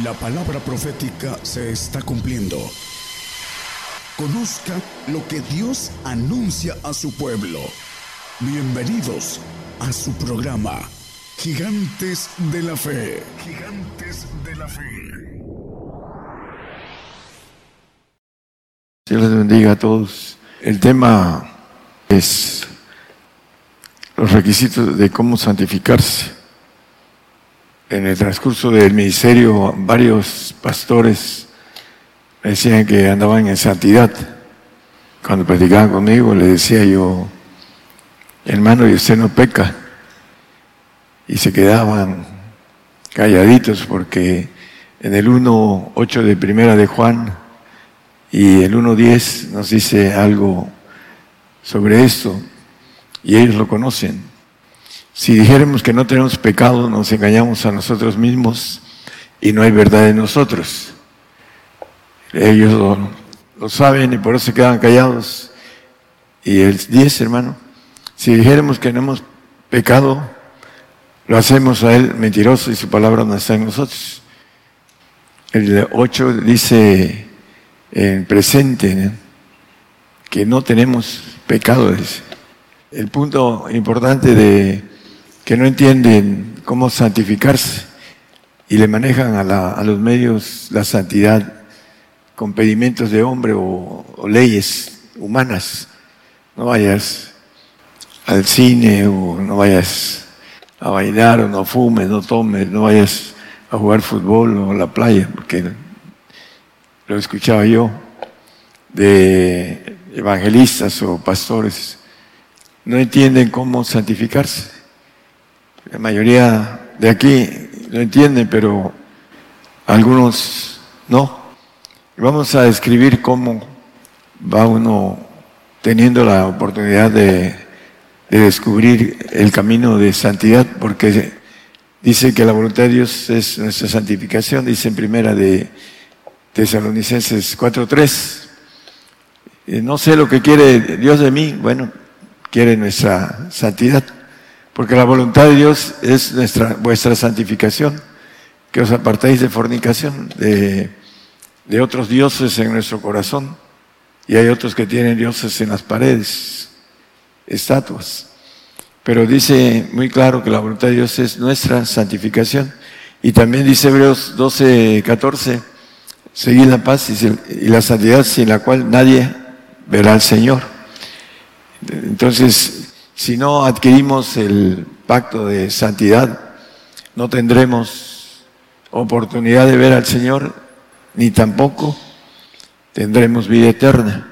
La palabra profética se está cumpliendo. Conozca lo que Dios anuncia a su pueblo. Bienvenidos a su programa, Gigantes de la Fe. Gigantes de la Fe. Dios les bendiga a todos. El tema es los requisitos de cómo santificarse en el transcurso del ministerio varios pastores decían que andaban en santidad. Cuando predicaban conmigo le decía yo, hermano, y usted no peca. Y se quedaban calladitos porque en el 1.8 de primera de Juan y el 1.10 nos dice algo sobre esto y ellos lo conocen. Si dijéramos que no tenemos pecado, nos engañamos a nosotros mismos y no hay verdad en nosotros. Ellos lo, saben y por eso se quedan callados. Y el 10, hermano, si dijéramos que no hemos pecado, lo hacemos a Él mentiroso y su palabra no está en nosotros. El 8 dice en presente que no tenemos pecado. El punto importante de que no entienden cómo santificarse y le manejan a, los medios la santidad con pedimentos de hombre o, leyes humanas. No vayas al cine o no vayas a bailar o no fumes, no tomes, no vayas a jugar fútbol o a la playa, porque lo escuchaba yo de evangelistas o pastores, no entienden cómo santificarse. La mayoría de aquí lo entienden, pero algunos no. Vamos a describir cómo va uno teniendo la oportunidad de, descubrir el camino de santidad, porque dice que la voluntad de Dios es nuestra santificación, dice en primera de Tesalonicenses 4.3. Eh, no sé lo que quiere Dios de mí, bueno, quiere nuestra santidad. Porque la voluntad de Dios es nuestra, vuestra santificación, que os apartéis de fornicación, de, de otros dioses en nuestro corazón. Y hay otros que tienen dioses en las paredes, estatuas. Pero dice muy claro que la voluntad de Dios es nuestra santificación. Y también dice Hebreos 12, 14, seguid la paz y la santidad sin la cual nadie verá al Señor. Entonces, si no adquirimos el pacto de santidad, no tendremos oportunidad de ver al Señor, ni tampoco tendremos vida eterna.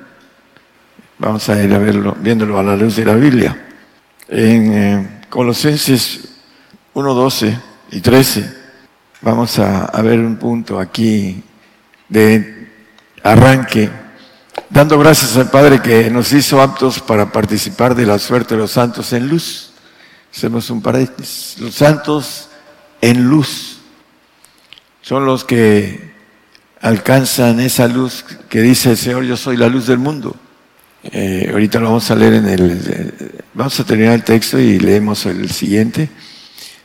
Vamos a ir a verlo, viéndolo a la luz de la Biblia. En eh, Colosenses 1, 12 y 13, vamos a, a ver un punto aquí de arranque dando gracias al Padre que nos hizo aptos para participar de la suerte de los santos en luz. Hacemos un paréntesis. Los santos en luz son los que alcanzan esa luz que dice el Señor, yo soy la luz del mundo. Eh, ahorita lo vamos a leer en el... Vamos a terminar el texto y leemos el siguiente.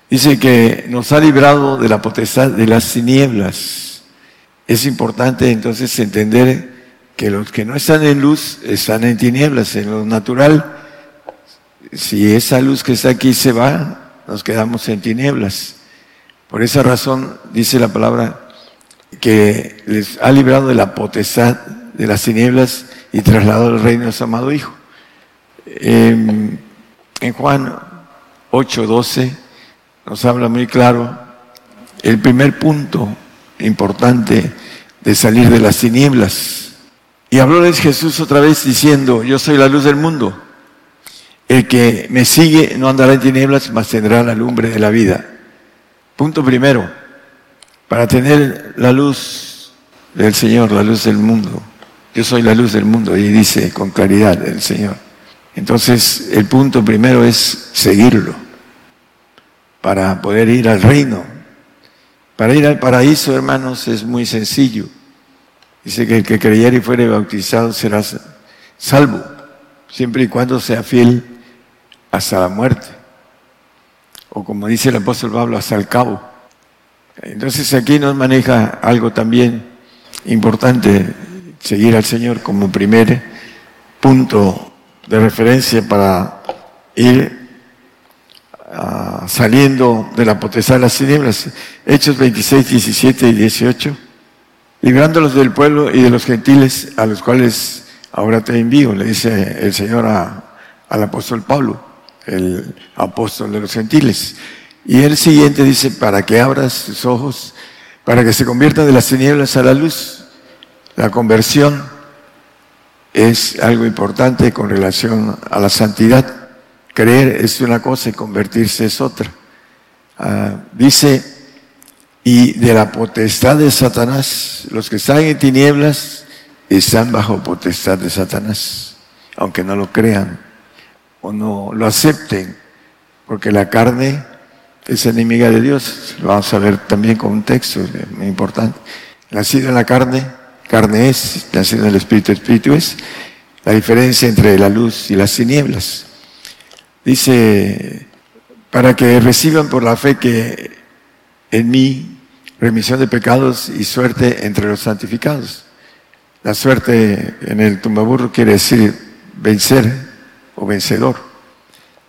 Dice que nos ha librado de la potestad de las tinieblas. Es importante entonces entender que los que no están en luz están en tinieblas, en lo natural. Si esa luz que está aquí se va, nos quedamos en tinieblas. Por esa razón dice la palabra que les ha librado de la potestad de las tinieblas y trasladado al reino de su amado Hijo. En, en Juan 8, 12 nos habla muy claro el primer punto importante de salir de las tinieblas y hablóles Jesús otra vez diciendo, yo soy la luz del mundo. El que me sigue no andará en tinieblas, mas tendrá la lumbre de la vida. Punto primero, para tener la luz del Señor, la luz del mundo. Yo soy la luz del mundo, y dice con claridad el Señor. Entonces, el punto primero es seguirlo, para poder ir al reino. Para ir al paraíso, hermanos, es muy sencillo. Dice que el que creyere y fuere bautizado será salvo, siempre y cuando sea fiel hasta la muerte. O como dice el apóstol Pablo, hasta el cabo. Entonces aquí nos maneja algo también importante, seguir al Señor como primer punto de referencia para ir ah, saliendo de la potestad de las tinieblas. Hechos 26, 17 y 18. Librándolos del pueblo y de los gentiles a los cuales ahora te envío, le dice el Señor al apóstol Pablo, el apóstol de los gentiles. Y el siguiente dice, para que abras tus ojos, para que se conviertan de las tinieblas a la luz. La conversión es algo importante con relación a la santidad. Creer es una cosa y convertirse es otra. Ah, dice, y de la potestad de Satanás, los que están en tinieblas están bajo potestad de Satanás, aunque no lo crean o no lo acepten, porque la carne es enemiga de Dios. Lo vamos a ver también con un texto muy importante. Nacido en la carne, carne es, nacido en el espíritu, espíritu es. La diferencia entre la luz y las tinieblas. Dice, para que reciban por la fe que en mí remisión de pecados y suerte entre los santificados. La suerte en el tumbaburro quiere decir vencer o vencedor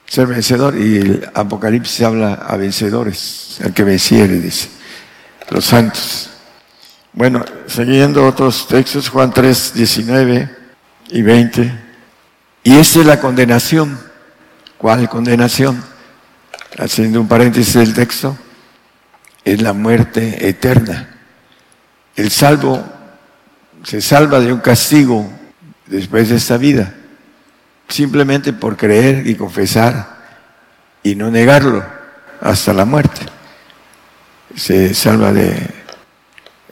ser vencedor y el Apocalipsis habla a vencedores, el que venciere, dice, los santos. Bueno, siguiendo otros textos, Juan 3, 19 y 20. Y esa es la condenación. ¿Cuál condenación? Haciendo un paréntesis del texto, es la muerte eterna. El salvo se salva de un castigo después de esta vida simplemente por creer y confesar y no negarlo hasta la muerte. Se salva de,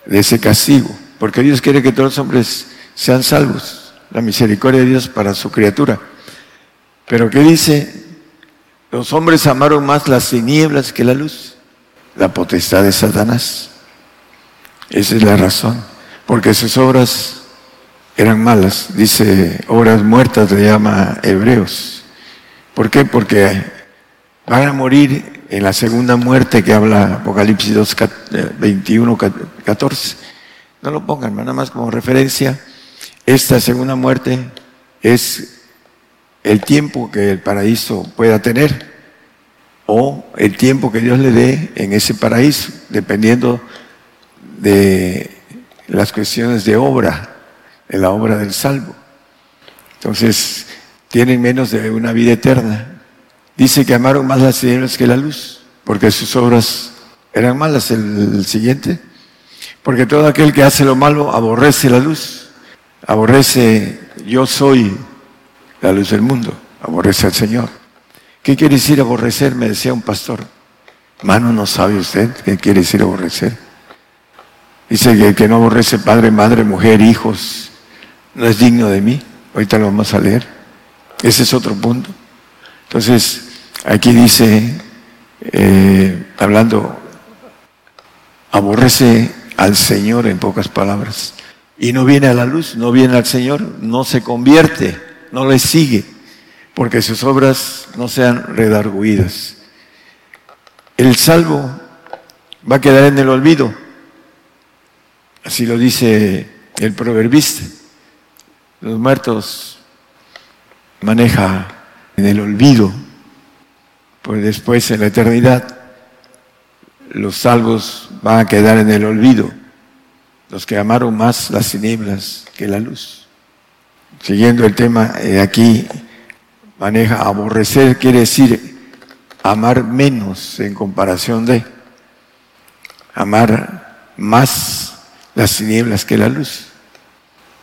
ese castigo, porque Dios quiere que todos los hombres sean salvos, la misericordia de Dios para su criatura. Pero ¿qué dice? Los hombres amaron más las tinieblas que la luz, la potestad de Satanás. Esa es la razón, porque sus obras eran malas, dice obras muertas le llama Hebreos. ¿Por qué? Porque van a morir en la segunda muerte que habla Apocalipsis 2, 21, 14. No lo pongan, nada más como referencia. Esta segunda muerte es el tiempo que el paraíso pueda tener o el tiempo que Dios le dé en ese paraíso, dependiendo de las cuestiones de obra en la obra del salvo. Entonces, tienen menos de una vida eterna. Dice que amaron más las tinieblas que la luz, porque sus obras eran malas. El, siguiente, porque todo aquel que hace lo malo aborrece la luz, aborrece, yo soy la luz del mundo, aborrece al Señor. ¿Qué quiere decir aborrecer? Me decía un pastor. Mano, ¿no sabe usted qué quiere decir aborrecer? Dice que, que no aborrece padre, madre, mujer, hijos, no es digno de mí. Ahorita lo vamos a leer. Ese es otro punto. Entonces, aquí dice, eh, hablando, aborrece al Señor en pocas palabras. Y no viene a la luz, no viene al Señor, no se convierte, no le sigue, porque sus obras no sean redarguidas. El salvo va a quedar en el olvido. Así lo dice el proverbista. Los muertos maneja en el olvido, pues después en la eternidad los salvos van a quedar en el olvido, los que amaron más las tinieblas que la luz. Siguiendo el tema, eh, aquí maneja aborrecer, quiere decir amar menos en comparación de amar más las tinieblas que la luz.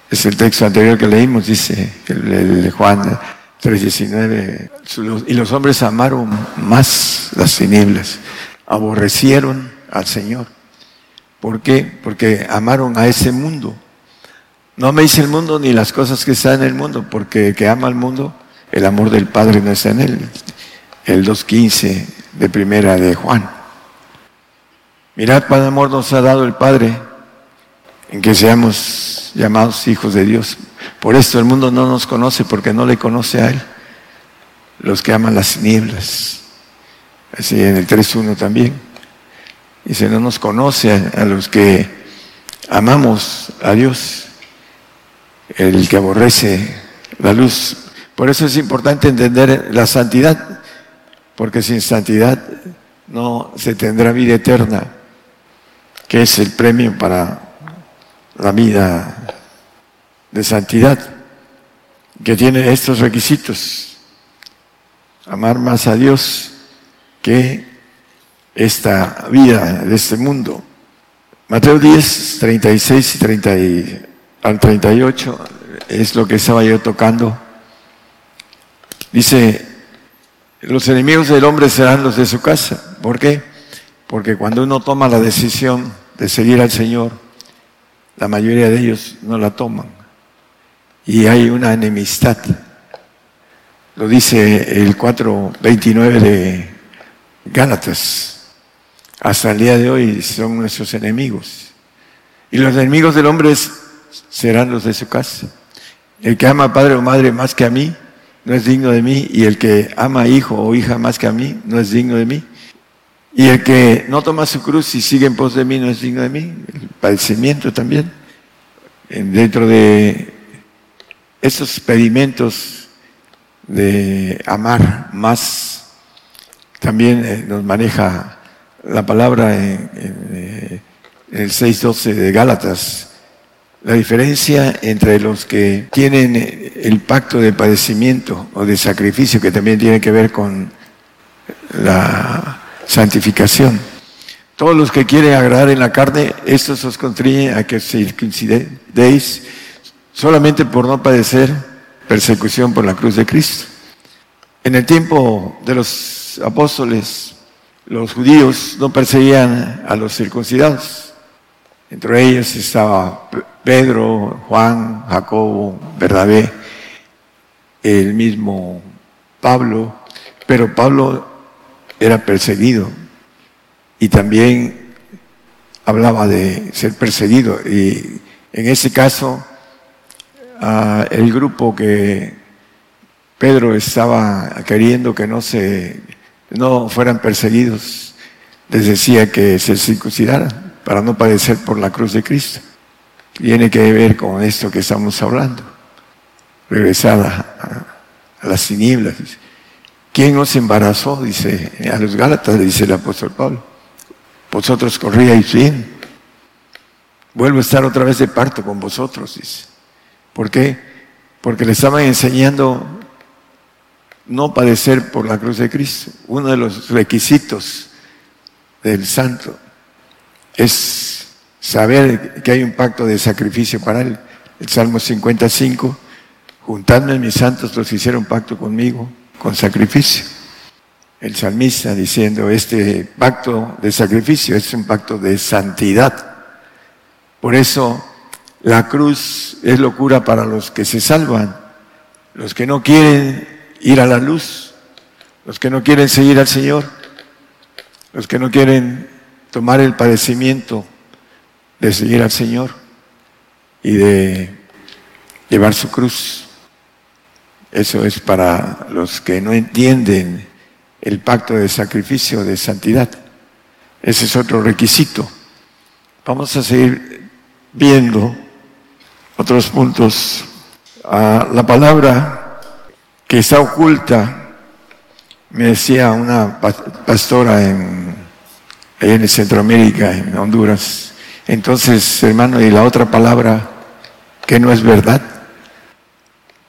Es el texto anterior que leímos, dice el, de Juan 3:19. Y los hombres amaron más las tinieblas, aborrecieron al Señor. ¿Por qué? Porque amaron a ese mundo. No me dice el mundo ni las cosas que están en el mundo, porque el que ama al mundo, el amor del Padre no está en él. El 2.15 de primera de Juan. Mirad cuán amor nos ha dado el Padre en que seamos llamados hijos de Dios. Por esto el mundo no nos conoce porque no le conoce a Él. Los que aman las nieblas. Así en el 3.1 también. Dice, no nos conoce a los que amamos a Dios, el que aborrece la luz. Por eso es importante entender la santidad, porque sin santidad no se tendrá vida eterna, que es el premio para la vida de santidad, que tiene estos requisitos. Amar más a Dios que esta vida de este mundo. Mateo 10, 36 y 30 al 38 es lo que estaba yo tocando. Dice, los enemigos del hombre serán los de su casa. ¿Por qué? Porque cuando uno toma la decisión de seguir al Señor, la mayoría de ellos no la toman. Y hay una enemistad. Lo dice el 4.29 de Gálatas. Hasta el día de hoy son nuestros enemigos. Y los enemigos del hombre serán los de su casa. El que ama a padre o madre más que a mí, no es digno de mí. Y el que ama hijo o hija más que a mí, no es digno de mí. Y el que no toma su cruz y sigue en pos de mí, no es digno de mí. El padecimiento también. Dentro de esos pedimentos de amar más, también eh, nos maneja la palabra en, en el 6.12 de Gálatas la diferencia entre los que tienen el pacto de padecimiento o de sacrificio, que también tiene que ver con la santificación. Todos los que quieren agradar en la carne, estos os contriñen a que circuncidéis solamente por no padecer persecución por la cruz de Cristo. En el tiempo de los apóstoles, los judíos no perseguían a los circuncidados. Entre ellos estaba Pedro, Juan, Jacobo, Bernabé, el mismo Pablo, pero Pablo era perseguido y también hablaba de ser perseguido. Y en ese caso el grupo que Pedro estaba queriendo que no se no fueran perseguidos les decía que se circuncidaran para no padecer por la cruz de Cristo tiene que ver con esto que estamos hablando. Regresar a, las tinieblas. ¿Quién nos embarazó? Dice, a los Gálatas dice el apóstol Pablo. Vosotros corríais bien. Vuelvo a estar otra vez de parto con vosotros. ¿Por qué? Porque le estaban enseñando no padecer por la cruz de Cristo. Uno de los requisitos del santo es saber que hay un pacto de sacrificio para él. El Salmo 55, juntadme mis santos, los hicieron pacto conmigo, con sacrificio. El salmista diciendo, este pacto de sacrificio es un pacto de santidad. Por eso la cruz es locura para los que se salvan, los que no quieren ir a la luz, los que no quieren seguir al Señor, los que no quieren tomar el padecimiento de seguir al Señor y de llevar su cruz. Eso es para los que no entienden el pacto de sacrificio de santidad. Ese es otro requisito. Vamos a seguir viendo otros puntos. Ah, la palabra que está oculta, me decía una pastora en, en Centroamérica, en Honduras, entonces, hermano, y la otra palabra que no es verdad.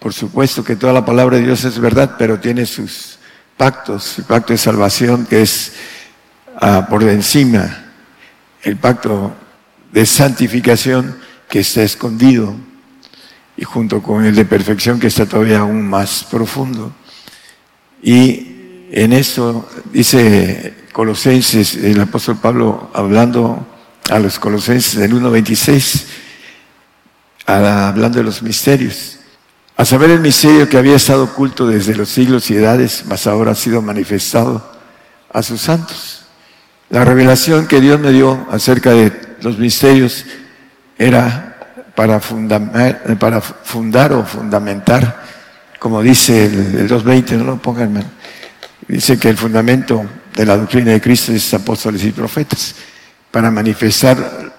Por supuesto que toda la palabra de Dios es verdad, pero tiene sus pactos, el pacto de salvación que es ah, por encima, el pacto de santificación que está escondido y junto con el de perfección que está todavía aún más profundo. Y en eso dice Colosenses, el apóstol Pablo hablando a los colosenses del 1.26, hablando de los misterios. A saber el misterio que había estado oculto desde los siglos y edades, mas ahora ha sido manifestado a sus santos. La revelación que Dios me dio acerca de los misterios era para, fundar, para fundar o fundamentar, como dice el, 2.20, no lo pongan, dice que el fundamento de la doctrina de Cristo es apóstoles y profetas. Para manifestar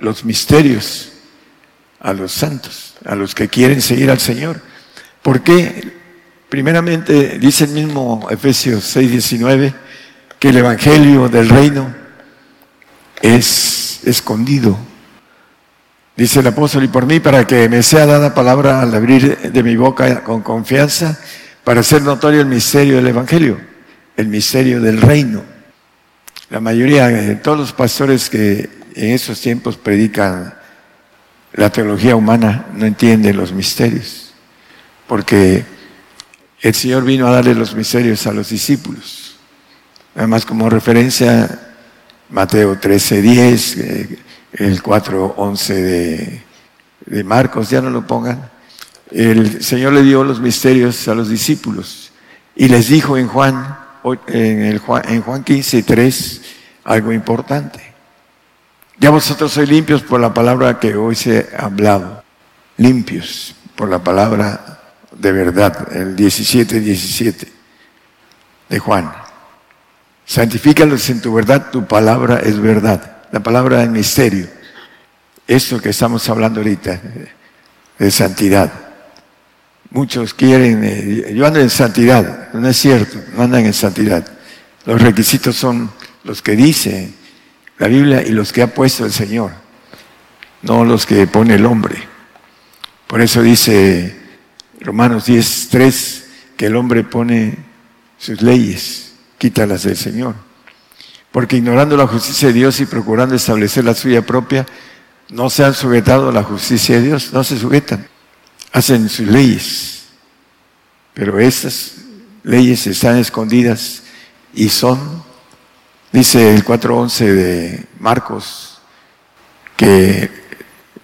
los misterios a los santos, a los que quieren seguir al Señor. ¿Por qué? Primeramente, dice el mismo Efesios 6, 19, que el Evangelio del Reino es escondido. Dice el apóstol, y por mí, para que me sea dada palabra al abrir de mi boca con confianza, para hacer notorio el misterio del Evangelio, el misterio del reino. La mayoría de todos los pastores que en esos tiempos predican la teología humana no entienden los misterios, porque el Señor vino a darle los misterios a los discípulos. Además, como referencia, Mateo 13, 10, eh, el 4, 11 de, Marcos, ya no lo pongan. El Señor le dio los misterios a los discípulos y les dijo en Juan, en, Juan, en Juan 15, 3, algo importante. Ya vosotros sois limpios por la palabra que hoy se ha hablado. Limpios por la palabra de verdad. El 17, 17 de Juan. Santifícalos en tu verdad, tu palabra es verdad. La palabra de misterio. Esto que estamos hablando ahorita, de santidad. Muchos quieren, eh, yo ando en santidad, no es cierto, no andan en santidad. Los requisitos son los que dice la Biblia y los que ha puesto el Señor, no los que pone el hombre. Por eso dice Romanos 10, 3, que el hombre pone sus leyes, quítalas del Señor. Porque ignorando la justicia de Dios y procurando establecer la suya propia, no se han sujetado a la justicia de Dios, no se sujetan, hacen sus leyes. Pero estas leyes están escondidas y son Dice el 4.11 de Marcos que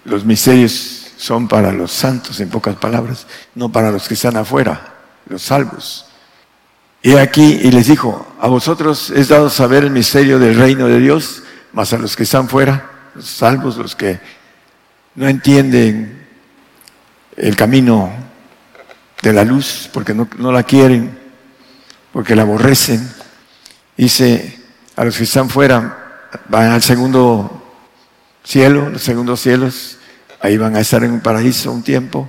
los misterios son para los santos, en pocas palabras, no para los que están afuera, los salvos. Y aquí, y les dijo, a vosotros es dado saber el misterio del reino de Dios, mas a los que están fuera, los salvos, los que no entienden el camino de la luz, porque no, no la quieren, porque la aborrecen, dice, a los que están fuera, van al segundo cielo, los segundos cielos, ahí van a estar en un paraíso un tiempo,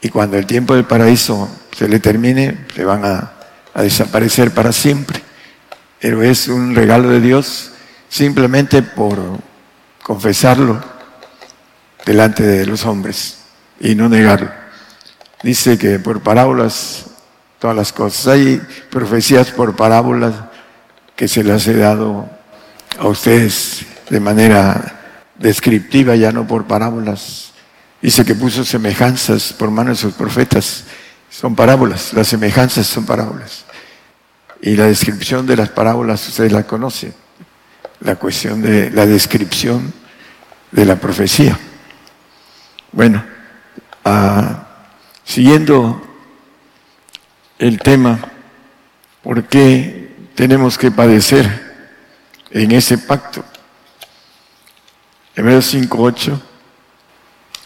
y cuando el tiempo del paraíso se le termine, se van a, a desaparecer para siempre. Pero es un regalo de Dios simplemente por confesarlo delante de los hombres y no negarlo. Dice que por parábolas, todas las cosas. Hay profecías por parábolas que se les he dado a ustedes de manera descriptiva, ya no por parábolas. Dice que puso semejanzas por manos de sus profetas. Son parábolas, las semejanzas son parábolas. Y la descripción de las parábolas ustedes la conocen. La cuestión de la descripción de la profecía. Bueno, ah, siguiendo el tema, ¿por qué tenemos que padecer en ese pacto. Hebreos 5.8,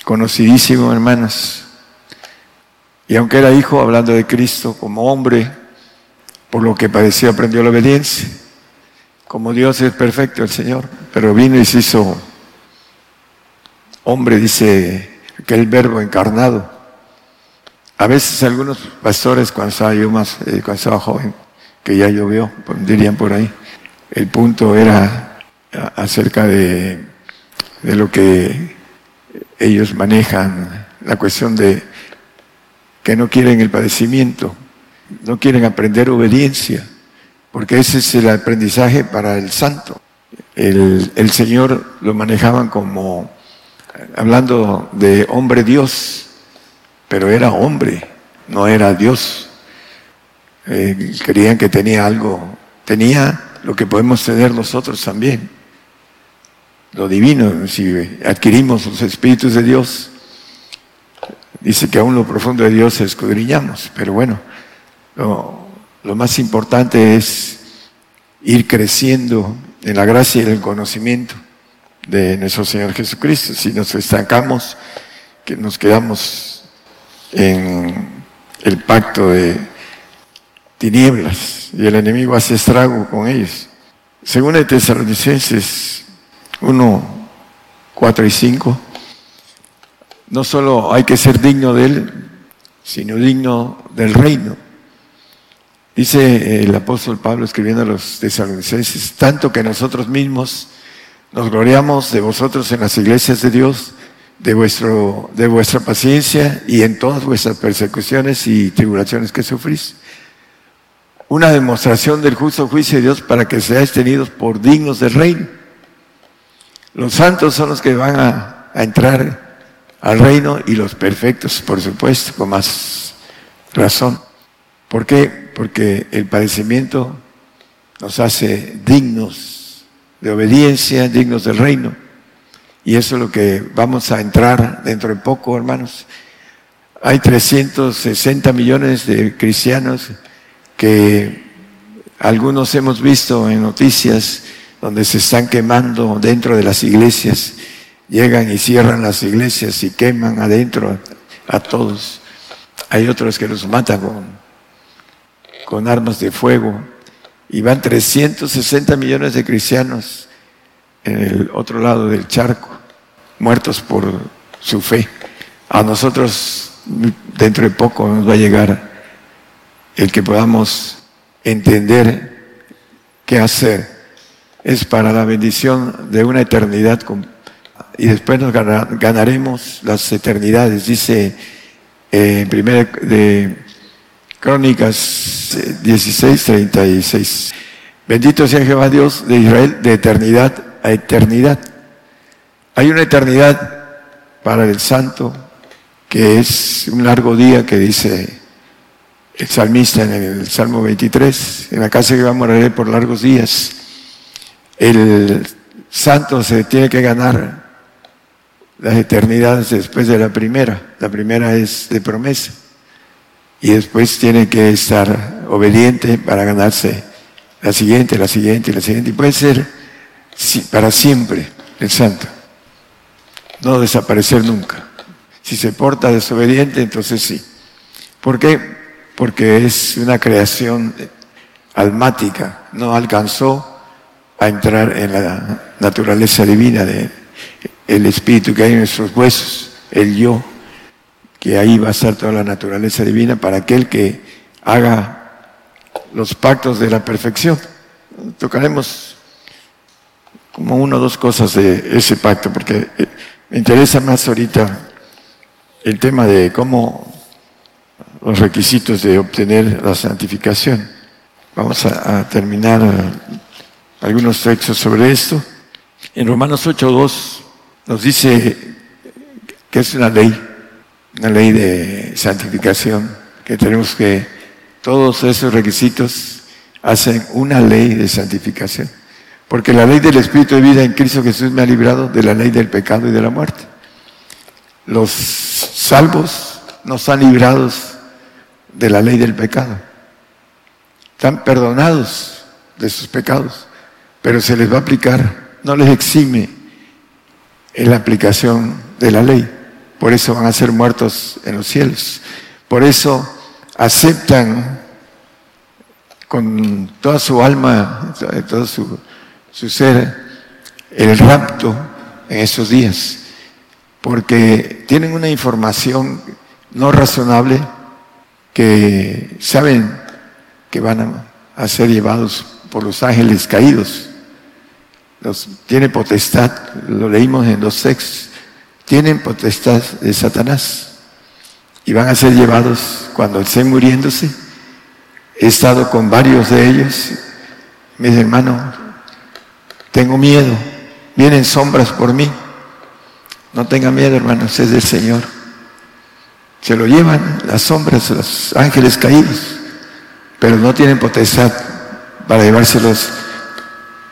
conocidísimo, hermanas. Y aunque era hijo, hablando de Cristo como hombre, por lo que padeció aprendió la obediencia. Como Dios es perfecto el Señor, pero vino y se hizo hombre, dice aquel verbo encarnado. A veces algunos pastores, cuando estaba yo más, eh, cuando estaba joven, que ya llovió, dirían por ahí. El punto era acerca de, de lo que ellos manejan, la cuestión de que no quieren el padecimiento, no quieren aprender obediencia, porque ese es el aprendizaje para el santo. El, el Señor lo manejaban como, hablando de hombre Dios, pero era hombre, no era Dios. Eh, creían que tenía algo, tenía lo que podemos tener nosotros también, lo divino, si adquirimos los espíritus de Dios, dice que aún lo profundo de Dios escudriñamos, pero bueno, lo, lo más importante es ir creciendo en la gracia y en el conocimiento de nuestro Señor Jesucristo. Si nos estancamos, que nos quedamos en el pacto de tinieblas y el enemigo hace estrago con ellos. Según el Tesalonicenses 1, 4 y 5. No solo hay que ser digno de Él, sino digno del reino. Dice el apóstol Pablo escribiendo a los tesalonicenses, tanto que nosotros mismos nos gloriamos de vosotros en las iglesias de Dios, de, vuestro, de vuestra paciencia y en todas vuestras persecuciones y tribulaciones que sufrís. Una demostración del justo juicio de Dios para que seáis tenidos por dignos del reino. Los santos son los que van a, entrar al reino y los perfectos, por supuesto, con más razón. ¿Por qué? Porque el padecimiento nos hace dignos de obediencia, dignos del reino. Y eso es lo que vamos a entrar dentro de poco, hermanos. Hay 360 millones de cristianos que algunos hemos visto en noticias donde se están quemando dentro de las iglesias. Llegan y cierran las iglesias y queman adentro a todos. Hay otros que los matan con, con armas de fuego. Y van 360 millones de cristianos en el otro lado del charco, muertos por su fe. A nosotros dentro de poco nos va a llegar el que podamos entender qué hacer. Es para la bendición de una eternidad y después nos ganaremos las eternidades. Dice eh, en primera de Crónicas 16, 36. Bendito sea Jehová Dios de Israel de eternidad a eternidad. Hay una eternidad para el santo que es un largo día que dice el salmista en el Salmo 23, en la casa que va a morar por largos días. El santo se tiene que ganar las eternidades después de la primera. La primera es de promesa y después tiene que estar obediente para ganarse la siguiente, la siguiente la siguiente. Y puede ser para siempre el santo, no desaparecer nunca. Si se porta desobediente, entonces sí. ¿Por qué? Porque es una creación almática, no alcanzó a entrar en la naturaleza divina de el espíritu que hay en nuestros huesos, el yo que ahí va a estar toda la naturaleza divina para aquel que haga los pactos de la perfección. Tocaremos como una o dos cosas de ese pacto, porque me interesa más ahorita el tema de cómo los requisitos de obtener la santificación. Vamos a, terminar algunos textos sobre esto. En Romanos 8.2 nos dice que es una ley una ley de santificación, que tenemos que, todos esos requisitos hacen una ley de santificación. Porque la ley del Espíritu de vida en Cristo Jesús me ha librado de la ley del pecado y de la muerte. Los salvos no están librados de la ley del pecado. Están perdonados de sus pecados, pero se les va a aplicar, no les exime en la aplicación de la ley. Por eso van a ser muertos en los cielos. Por eso aceptan con toda su alma, todo su, ser, el rapto en esos días. Porque tienen una información no razonable que saben que van a, ser llevados por los ángeles caídos. Los, tiene potestad, lo leímos en los textos tienen potestad de Satanás y van a ser llevados cuando estén muriéndose. He estado con varios de ellos. Mis hermanos, tengo miedo. Vienen sombras por mí. No tenga miedo, hermanos, es del Señor. Se lo llevan las sombras, los ángeles caídos, pero no tienen potestad para llevárselos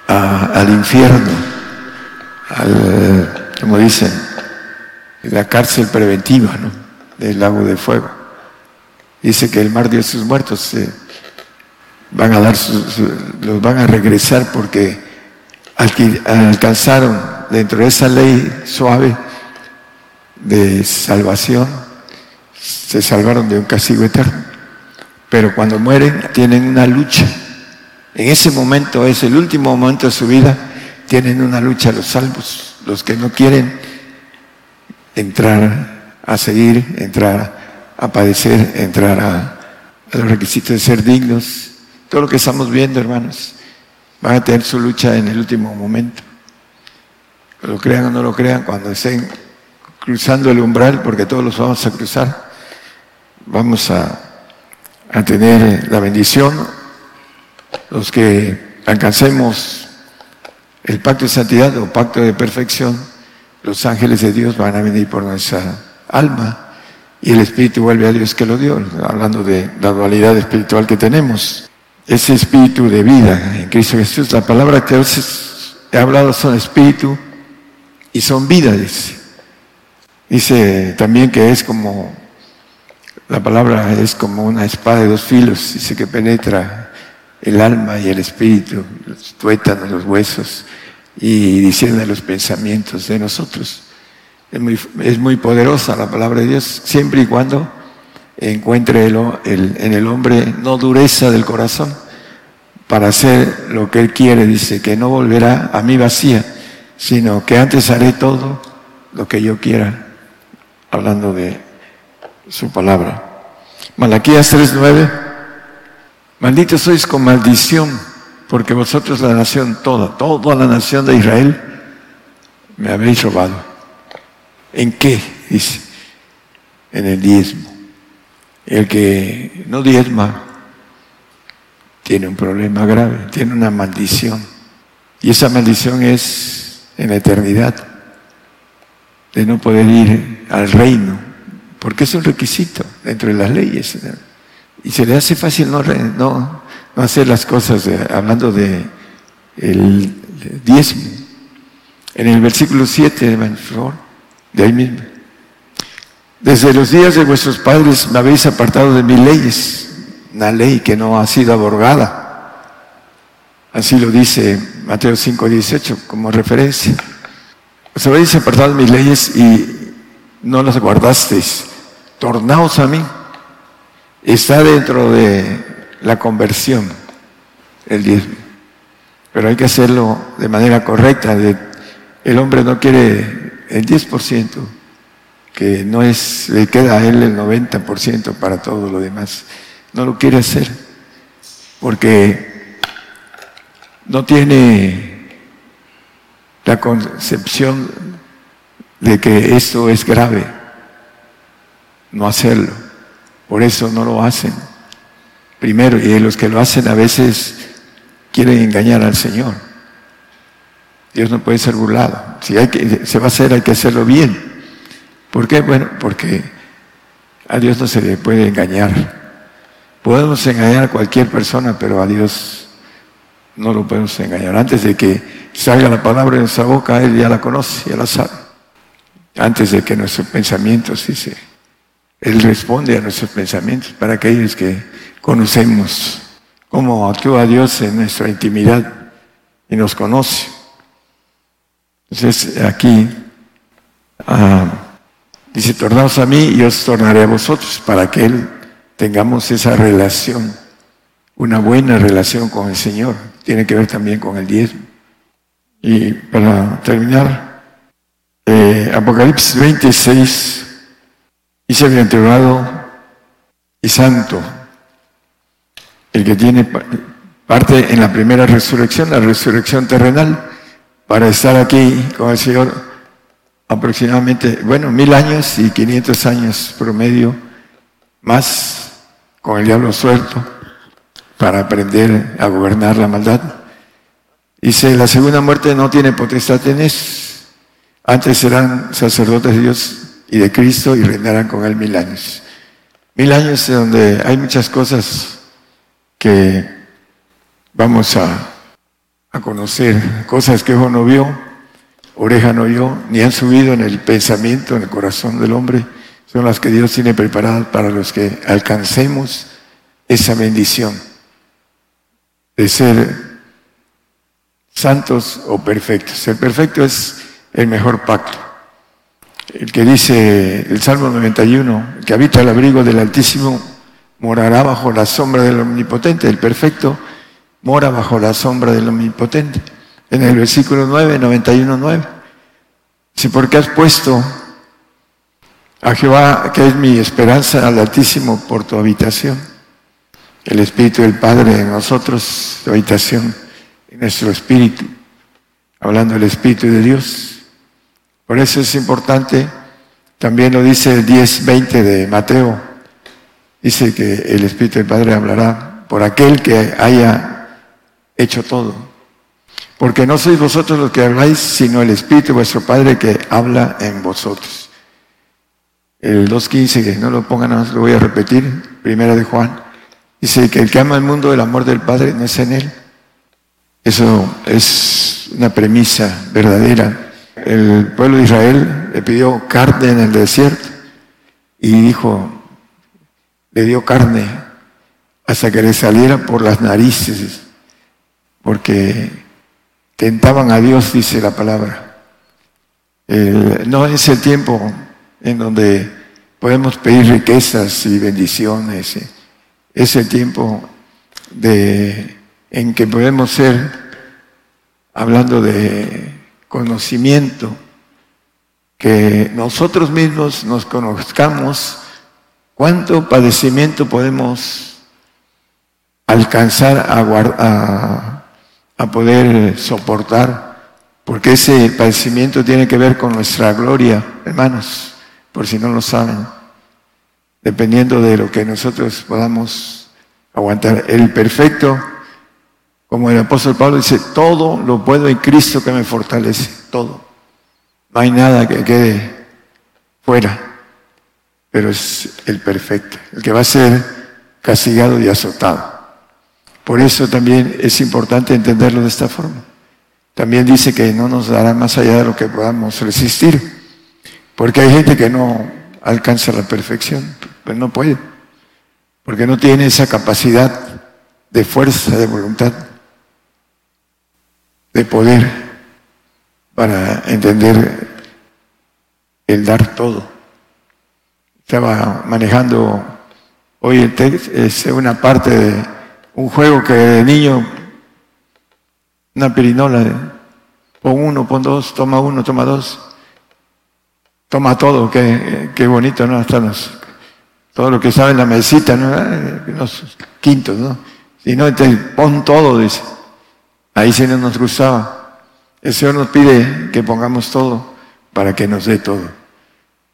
al infierno, al, como dicen, la cárcel preventiva ¿no? del lago de fuego. Dice que el mar dio sus muertos, van a dar los van a regresar porque alcanzaron dentro de esa ley suave de salvación, se salvaron de un castigo eterno. Pero cuando mueren tienen una lucha. En ese momento es el último momento de su vida tienen una lucha los salvos, los que no quieren entrar a seguir, entrar a padecer, entrar a, los requisitos de ser dignos. Todo lo que estamos viendo, hermanos, van a tener su lucha en el último momento. Lo crean o no lo crean, cuando estén cruzando el umbral, porque todos los vamos a cruzar, vamos a, a tener la bendición, los que alcancemos el pacto de santidad o pacto de perfección, los ángeles de Dios van a venir por nuestra alma y el Espíritu vuelve a Dios que lo dio, hablando de la dualidad espiritual que tenemos. Ese espíritu de vida en Cristo Jesús, la palabra que veces he hablado son espíritu y son vida, dice. Dice también que es como, la palabra es como una espada de dos filos, dice que penetra el alma y el espíritu, los tuétanos, los huesos, y diciendo los pensamientos de nosotros. Es muy, es muy, poderosa la palabra de Dios, siempre y cuando encuentre en el hombre no dureza del corazón para hacer lo que él quiere. Dice que no volverá a mí vacía, sino que antes haré todo lo que yo quiera, hablando de su palabra. Malaquías 3:9, malditos sois con maldición porque vosotros la nación toda, toda la nación de Israel, me habéis robado. ¿En qué? Dice, en el diezmo. El que no diezma tiene un problema grave, tiene una maldición. Y esa maldición es en la eternidad, de no poder ir al reino, porque es un requisito dentro de las leyes. Y se le hace fácil no, no, no hacer las cosas hablando de el diezmo. En el versículo 7, por favor, de ahí mismo. Desde los días de vuestros padres me habéis apartado de mis leyes, una ley que no ha sido abrogada. Así lo dice Mateo 5, 18 como referencia. Os habéis apartado de mis leyes y no las guardasteis. Tornaos a mí. Está dentro de la conversión, el diezmo. Pero hay que hacerlo de manera correcta. el hombre no quiere el 10%, que no es, le queda a él el 90% para todo lo demás. No lo quiere hacer porque no tiene la concepción de que esto es grave, no hacerlo. Por eso no lo hacen primero y los que lo hacen a veces quieren engañar al Señor. Dios no puede ser burlado. Si hay que, se va a hacer, hay que hacerlo bien. ¿Por qué? Bueno, porque a Dios no se le puede engañar. Podemos engañar a cualquier persona, pero a Dios no lo podemos engañar. Antes de que salga la palabra de nuestra boca, Él ya la conoce, ya la sabe. Antes de que nuestros pensamientos, dice, Él responde a nuestros pensamientos para aquellos que conocemos cómo actúa Dios en nuestra intimidad y nos conoce. Entonces aquí ah, dice, tornaos a mí y os tornaré a vosotros para que Él tengamos esa relación, una buena relación con el Señor. Tiene que ver también con el diezmo. Y para terminar, eh, Apocalipsis 26, dice bienaventurado y santo el que tiene parte en la primera resurrección, la resurrección terrenal, para estar aquí con el Señor aproximadamente, bueno, mil años y quinientos años promedio, más con el diablo suelto, para aprender a gobernar la maldad. Dice, la segunda muerte no tiene potestad en eso. Antes serán sacerdotes de Dios y de Cristo y reinarán con él mil años. Mil años donde hay muchas cosas que vamos a, conocer cosas que ojo no vio, oreja no vio, ni han subido en el pensamiento, en el corazón del hombre, son las que Dios tiene preparadas para los que alcancemos esa bendición de ser santos o perfectos. El perfecto es el mejor pacto. El que dice el Salmo 91, que habita el abrigo del Altísimo, morará bajo la sombra del Omnipotente. El perfecto mora bajo la sombra del Omnipotente. en el versículo 9, 91, 9. Si porque has puesto a Jehová, que es mi esperanza, al Altísimo por tu habitación, el Espíritu del Padre en nosotros, tu habitación, en nuestro espíritu, hablando del Espíritu de Dios. Por eso es importante, también lo dice el 10, 20 de Mateo, dice que el Espíritu del Padre hablará por aquel que haya hecho todo. Porque no sois vosotros los que habláis, sino el Espíritu vuestro Padre que habla en vosotros. El 2.15, que no lo pongan más, lo voy a repetir, primera de Juan. Dice que el que ama el mundo, el amor del Padre no es en él. Eso es una premisa verdadera. El pueblo de Israel le pidió carne en el desierto y dijo, le dio carne hasta que le saliera por las narices, porque tentaban a Dios, dice la palabra. no es el tiempo en donde podemos pedir riquezas y bendiciones, es el tiempo de, en que podemos ser, hablando de conocimiento, que nosotros mismos nos conozcamos ¿Cuánto padecimiento podemos alcanzar a, a, poder soportar? Porque ese padecimiento tiene que ver con nuestra gloria, hermanos, por si no lo saben, dependiendo de lo que nosotros podamos aguantar. El perfecto, como el apóstol Pablo dice, todo lo puedo en Cristo que me fortalece, todo. No hay nada que quede fuera pero es el perfecto, el que va a ser castigado y azotado. Por eso también es importante entenderlo de esta forma. También dice que no nos dará más allá de lo que podamos resistir, porque hay gente que no alcanza la perfección, pues no puede, porque no tiene esa capacidad de fuerza, de voluntad, de poder para entender el dar todo. Estaba manejando hoy el text, es una parte de un juego que de niño, una pirinola, pon uno, pon dos, toma uno, toma dos, toma todo, qué, qué bonito, ¿no? Hasta los, todo lo que sabe la mesita, ¿no? Eh, los quintos, ¿no? Si no, te pon todo, dice. Ahí no nos gustaba. El Señor nos pide que pongamos todo para que nos dé todo.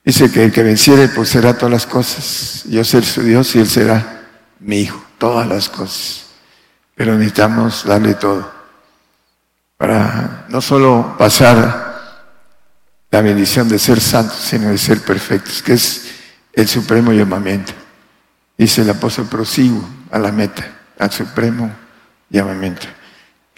Dice que el que venciere pues será todas las cosas. Yo seré su Dios y él será mi hijo, todas las cosas. Pero necesitamos darle todo para no solo pasar la bendición de ser santos, sino de ser perfectos, que es el supremo llamamiento. Dice el apóstol, prosigo a la meta, al supremo llamamiento.